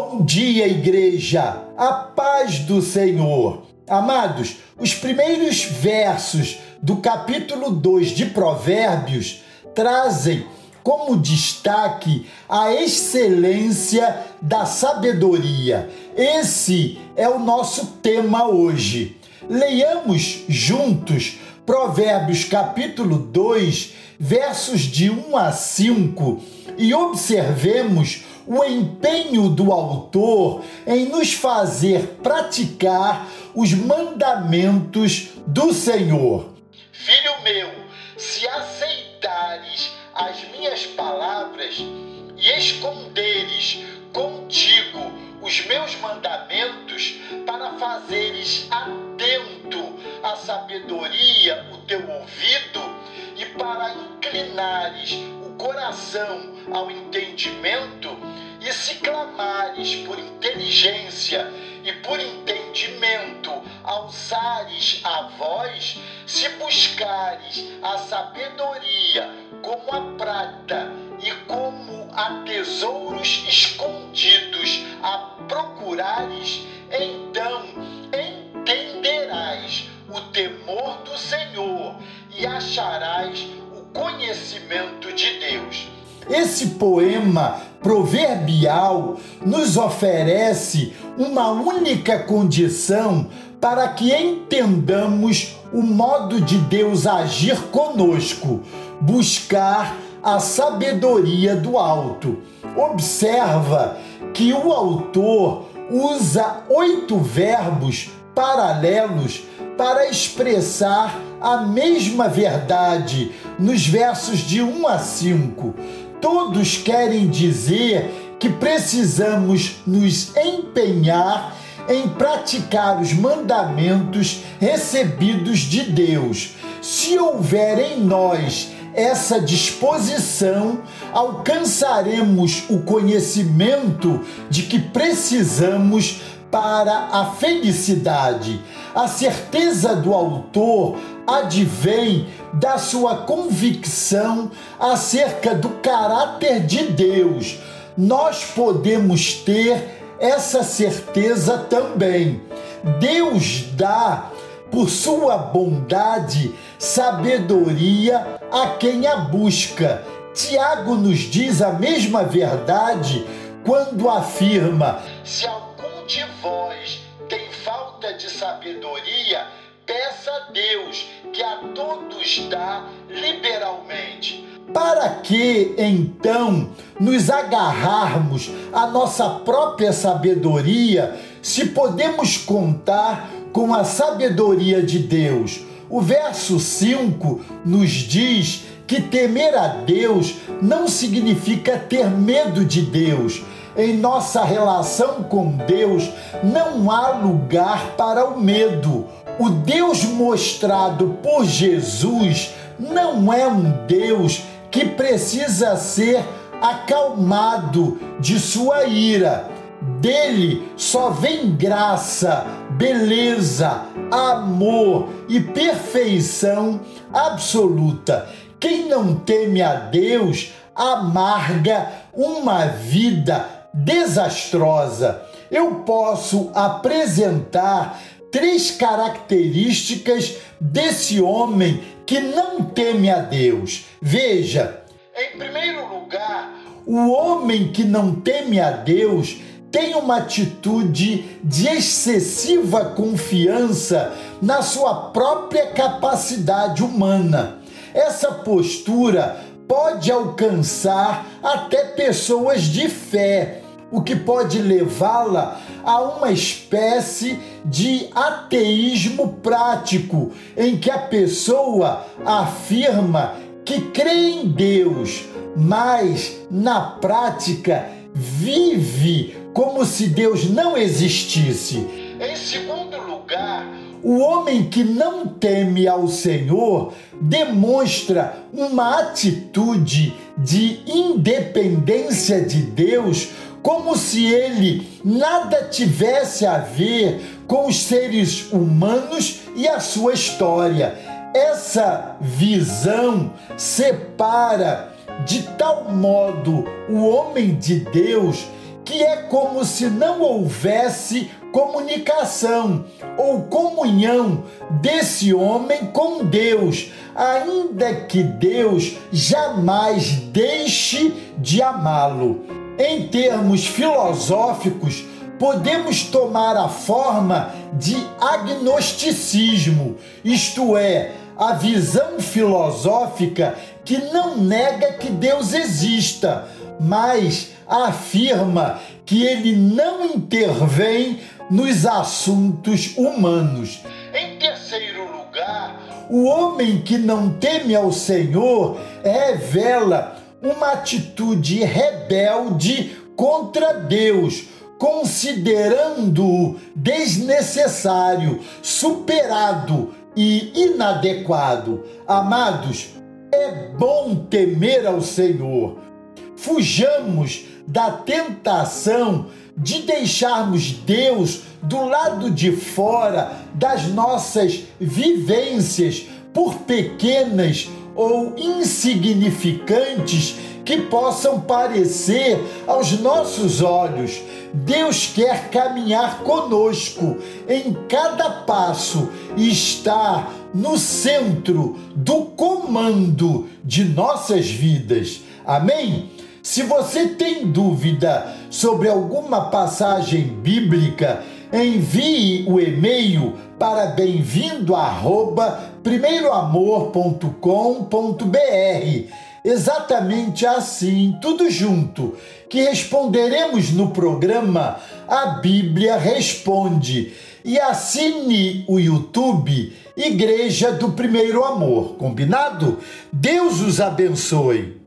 Bom dia, igreja! A paz do Senhor! Amados, os primeiros versos do capítulo 2 de Provérbios trazem como destaque a excelência da sabedoria. Esse é o nosso tema hoje. Leiamos juntos Provérbios capítulo 2, versos de 1 a 5 e observemos o empenho do autor em nos fazer praticar os mandamentos do Senhor. Filho meu, se aceitares as minhas palavras e esconderes contigo os meus mandamentos para fazeres sabedoria o teu ouvido e para inclinares o coração ao entendimento, e se clamares por inteligência e por entendimento, alçares a voz, se buscares a sabedoria como a prata e como a tesouros escondidos a procurares, então temor do Senhor e acharás o conhecimento de Deus. Esse poema proverbial nos oferece uma única condição para que entendamos o modo de Deus agir conosco, buscar a sabedoria do alto. Observa que o autor usa oito verbos paralelos para expressar a mesma verdade nos versos de 1 a 5. Todos querem dizer que precisamos nos empenhar em praticar os mandamentos recebidos de Deus. Se houver em nós essa disposição, alcançaremos o conhecimento de que precisamos para a felicidade. A certeza do autor advém da sua convicção acerca do caráter de Deus. Nós podemos ter essa certeza também. Deus dá, por sua bondade, sabedoria a quem a busca. Tiago nos diz a mesma verdade quando afirma: Se algum de vós tem falta de sabedoria, peça a Deus, que a todos dá liberalmente. Para que então nos agarrarmos à nossa própria sabedoria, se podemos contar com a sabedoria de Deus? O verso 5 nos diz que temer a Deus não significa ter medo de Deus. Em nossa relação com Deus não há lugar para o medo. O Deus mostrado por Jesus não é um Deus que precisa ser acalmado de sua ira. Dele só vem graça, beleza, amor e perfeição absoluta. Quem não teme a Deus amarga uma vida desastrosa. Eu posso apresentar três características desse homem que não teme a Deus. Veja, em primeiro lugar, o homem que não teme a Deus tem uma atitude de excessiva confiança na sua própria capacidade humana. Essa postura pode alcançar até pessoas de fé, o que pode levá-la a uma espécie de ateísmo prático, em que a pessoa afirma que crê em Deus, mas na prática vive como se Deus não existisse. Em segundo lugar, o homem que não teme ao Senhor demonstra uma atitude de independência de Deus como se ele nada tivesse a ver com os seres humanos e a sua história. Essa visão separa de tal modo o homem de Deus que é como se não houvesse comunicação ou comunhão desse homem com Deus, ainda que Deus jamais deixe de amá-lo. Em termos filosóficos, podemos tomar a forma de agnosticismo, isto é, a visão filosófica que não nega que Deus exista, mas afirma que ele não intervém nos assuntos humanos. Em terceiro lugar, o homem que não teme ao Senhor revela uma atitude rebelde contra Deus, considerando-o desnecessário, superado e inadequado. Amados, é bom temer ao Senhor. Fujamos da tentação de deixarmos Deus do lado de fora das nossas vivências, por pequenas ou insignificantes que possam parecer aos nossos olhos. Deus quer caminhar conosco em cada passo e estar no centro do comando de nossas vidas. Amém? Se você tem dúvida sobre alguma passagem bíblica, envie o e-mail para bem-vindo@primeiroamor.com.br. Exatamente assim, tudo junto, que responderemos no programa A Bíblia Responde. E assine o YouTube Igreja do Primeiro Amor, combinado? Deus os abençoe.